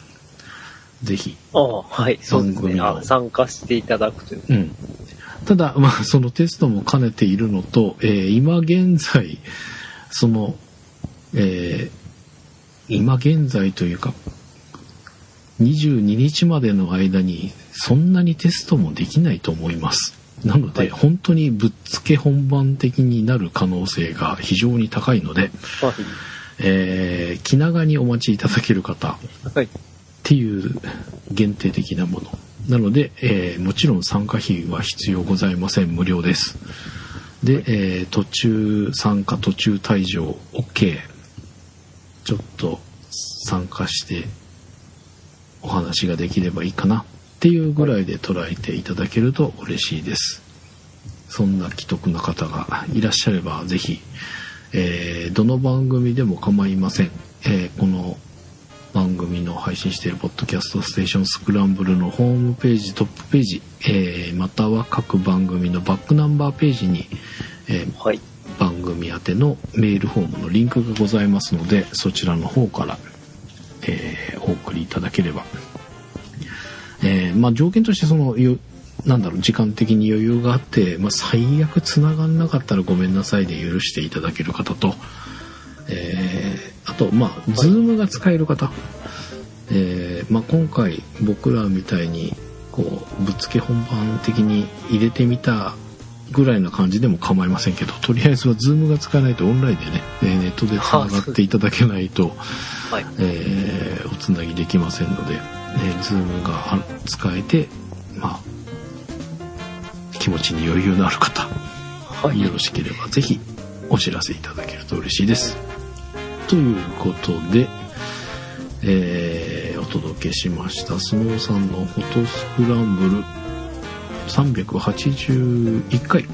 S3: ぜひ、
S2: はい、そうですね。参加していただくという。
S3: うん。ただ、まあ、そのテストも兼ねているのと、えー、今現在、その、えー、今現在というか、22日までの間に、そんなにテストもできないと思います。なので、はい、本当にぶっつけ本番的になる可能性が非常に高いので、はい、えー、気長にお待ちいただける方、はい、っていう限定的なものなので、えー、もちろん参加費は必要ございません。無料です。で、えー、途中参加、途中退場、OK。ちょっと参加してお話ができればいいかなっていうぐらいで捉えていただけると嬉しいです。そんな既得な方がいらっしゃれば、ぜひ、えー、どの番組でも構いません。えー、この番組の配信しているポッドキャストステーションスクランブルのホームページトップページ、えー、または各番組のバックナンバーページに、えーはい、番組宛てのメールフォームのリンクがございますのでそちらの方から、えー、お送りいただければ、えー、まあ、条件としてそのなんだろう時間的に余裕があって、まあ、最悪つながんなかったらごめんなさいで許していただける方と、えー、あとまあ Zoom が使える方、えー、まあ、今回僕らみたいにこうぶっつけ本番的に入れてみたぐらいな感じでも構いませんけどとりあえずは Zoom が使えないとオンラインでねネットでつながっていただけないと、はい、えー、おつなぎできませんので、ね、Zoom が使えてまあ気持ちに余裕のある方、はい、よろしければ是非お知らせいただけると嬉しいです。ということで、えー、お届けしました。スノーさんのフォトスクランブル381回、は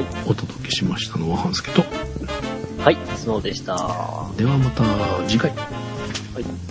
S3: い、お届けしましたのは半助と。
S2: はいスノーでした。
S3: ではまた次回。はい